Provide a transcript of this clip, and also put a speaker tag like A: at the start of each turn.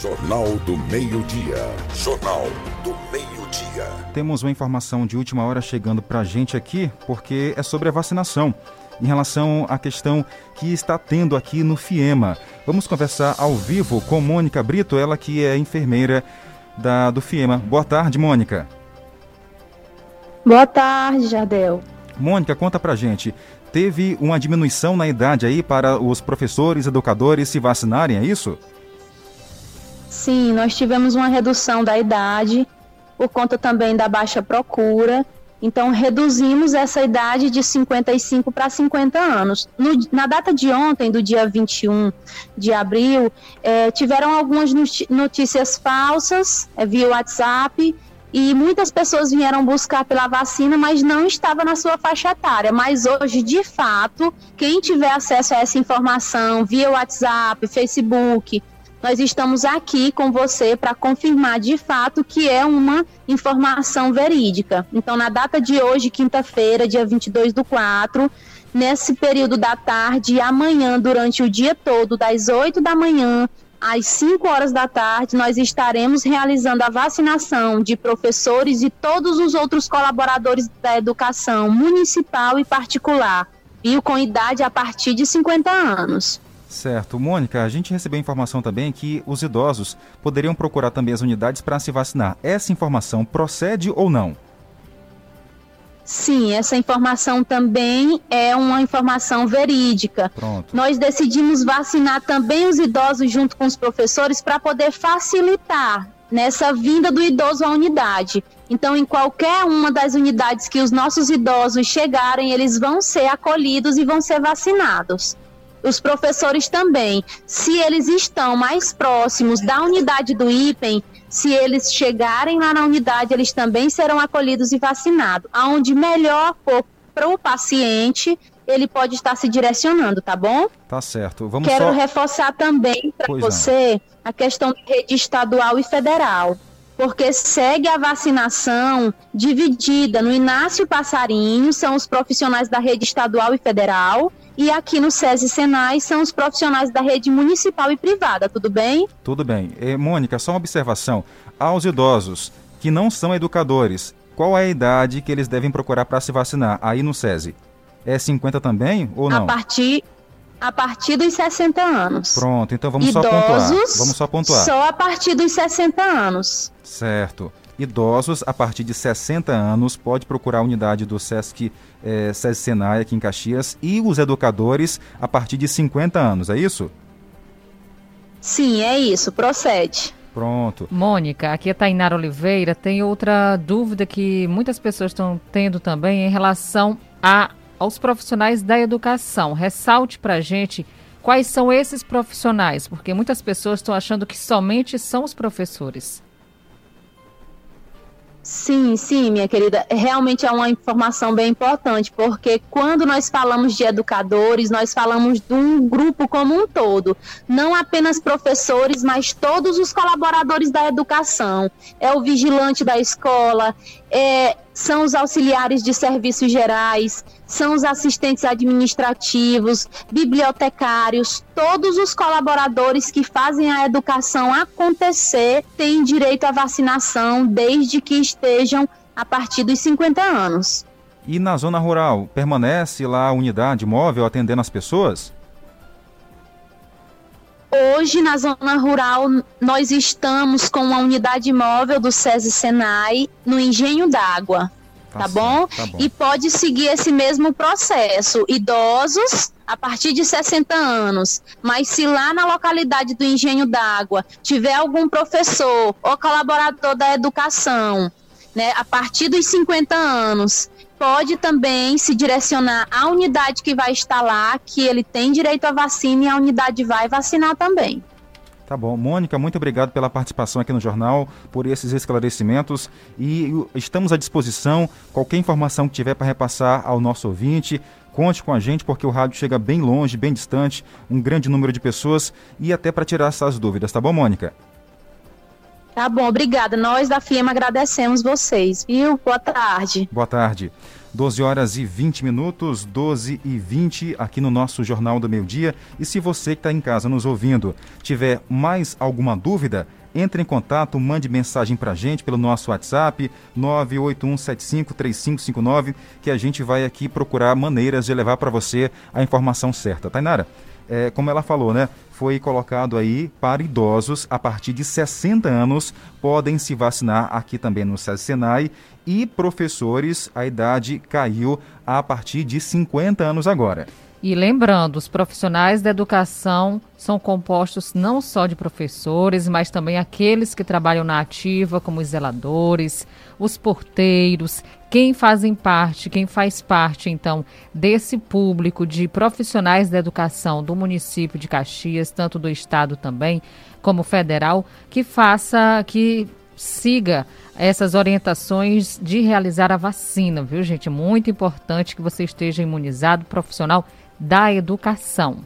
A: Jornal do Meio-Dia. Jornal do Meio-Dia.
B: Temos uma informação de última hora chegando para a gente aqui, porque é sobre a vacinação. Em relação à questão que está tendo aqui no FIEMA. Vamos conversar ao vivo com Mônica Brito, ela que é enfermeira da, do FIEMA. Boa tarde, Mônica.
C: Boa tarde, Jardel.
B: Mônica, conta pra gente. Teve uma diminuição na idade aí para os professores, educadores se vacinarem, é isso?
C: Sim, nós tivemos uma redução da idade por conta também da baixa procura. Então, reduzimos essa idade de 55 para 50 anos. No, na data de ontem, do dia 21 de abril, eh, tiveram algumas notícias falsas eh, via WhatsApp e muitas pessoas vieram buscar pela vacina, mas não estava na sua faixa etária. Mas hoje, de fato, quem tiver acesso a essa informação via WhatsApp, Facebook, nós estamos aqui com você para confirmar de fato que é uma informação verídica. Então, na data de hoje, quinta-feira, dia 22 do 4, nesse período da tarde e amanhã, durante o dia todo, das 8 da manhã às 5 horas da tarde, nós estaremos realizando a vacinação de professores e todos os outros colaboradores da educação municipal e particular, e com idade a partir de 50 anos.
B: Certo. Mônica, a gente recebeu informação também que os idosos poderiam procurar também as unidades para se vacinar. Essa informação procede ou não?
C: Sim, essa informação também é uma informação verídica.
B: Pronto.
C: Nós decidimos vacinar também os idosos junto com os professores para poder facilitar nessa vinda do idoso à unidade. Então, em qualquer uma das unidades que os nossos idosos chegarem, eles vão ser acolhidos e vão ser vacinados os professores também, se eles estão mais próximos da unidade do IPEM, se eles chegarem lá na unidade, eles também serão acolhidos e vacinados. Aonde melhor for para o paciente, ele pode estar se direcionando, tá bom?
B: Tá certo. Vamos
C: Quero
B: só...
C: reforçar também para você não. a questão de rede estadual e federal porque segue a vacinação dividida. No Inácio Passarinho são os profissionais da rede estadual e federal, e aqui no SESI Senai são os profissionais da rede municipal e privada, tudo bem?
B: Tudo bem. E, Mônica, só uma observação. Aos idosos que não são educadores, qual é a idade que eles devem procurar para se vacinar aí no SESI? É 50 também ou não?
C: A partir a partir dos 60 anos.
B: Pronto, então vamos
C: Idosos,
B: só pontuar. Vamos só pontuar.
C: Só a partir dos 60 anos.
B: Certo. Idosos a partir de 60 anos pode procurar a unidade do SESC, eh, SESC Senai aqui em Caxias e os educadores a partir de 50 anos, é isso?
C: Sim, é isso, procede.
B: Pronto.
D: Mônica, aqui é Tainara Oliveira. Tem outra dúvida que muitas pessoas estão tendo também em relação a aos profissionais da educação. Ressalte para a gente quais são esses profissionais, porque muitas pessoas estão achando que somente são os professores.
C: Sim, sim, minha querida. Realmente é uma informação bem importante, porque quando nós falamos de educadores, nós falamos de um grupo como um todo. Não apenas professores, mas todos os colaboradores da educação. É o vigilante da escola, é, são os auxiliares de serviços gerais, são os assistentes administrativos, bibliotecários, todos os colaboradores que fazem a educação acontecer têm direito à vacinação desde que estejam a partir dos 50 anos.
B: E na zona rural, permanece lá a unidade móvel atendendo as pessoas?
C: Hoje, na zona rural, nós estamos com uma unidade móvel do SESI Senai no Engenho d'Água. Tá, tá, bom? tá, bom? E pode seguir esse mesmo processo. Idosos a partir de 60 anos. Mas se lá na localidade do Engenho d'Água tiver algum professor ou colaborador da educação, né, a partir dos 50 anos, pode também se direcionar à unidade que vai estar lá, que ele tem direito à vacina e a unidade vai vacinar também.
B: Tá bom. Mônica, muito obrigado pela participação aqui no jornal, por esses esclarecimentos e estamos à disposição. Qualquer informação que tiver para repassar ao nosso ouvinte, conte com a gente, porque o rádio chega bem longe, bem distante, um grande número de pessoas e até para tirar essas dúvidas, tá bom, Mônica?
C: Tá bom, obrigada. Nós da FIEMA agradecemos vocês, viu? Boa tarde.
B: Boa tarde. 12 horas e 20 minutos, 12 e 20 aqui no nosso Jornal do Meio Dia. E se você que está em casa nos ouvindo tiver mais alguma dúvida, entre em contato, mande mensagem para a gente pelo nosso WhatsApp 981753559 que a gente vai aqui procurar maneiras de levar para você a informação certa. Tainara, é, como ela falou, né? Foi colocado aí para idosos a partir de 60 anos podem se vacinar aqui também no SESI Senai e professores a idade caiu a partir de 50 anos agora.
D: E lembrando, os profissionais da educação são compostos não só de professores, mas também aqueles que trabalham na ativa, como os zeladores, os porteiros, quem fazem parte, quem faz parte, então, desse público de profissionais da educação do município de Caxias, tanto do estado também, como federal, que faça, que siga essas orientações de realizar a vacina, viu, gente? Muito importante que você esteja imunizado, profissional da educação.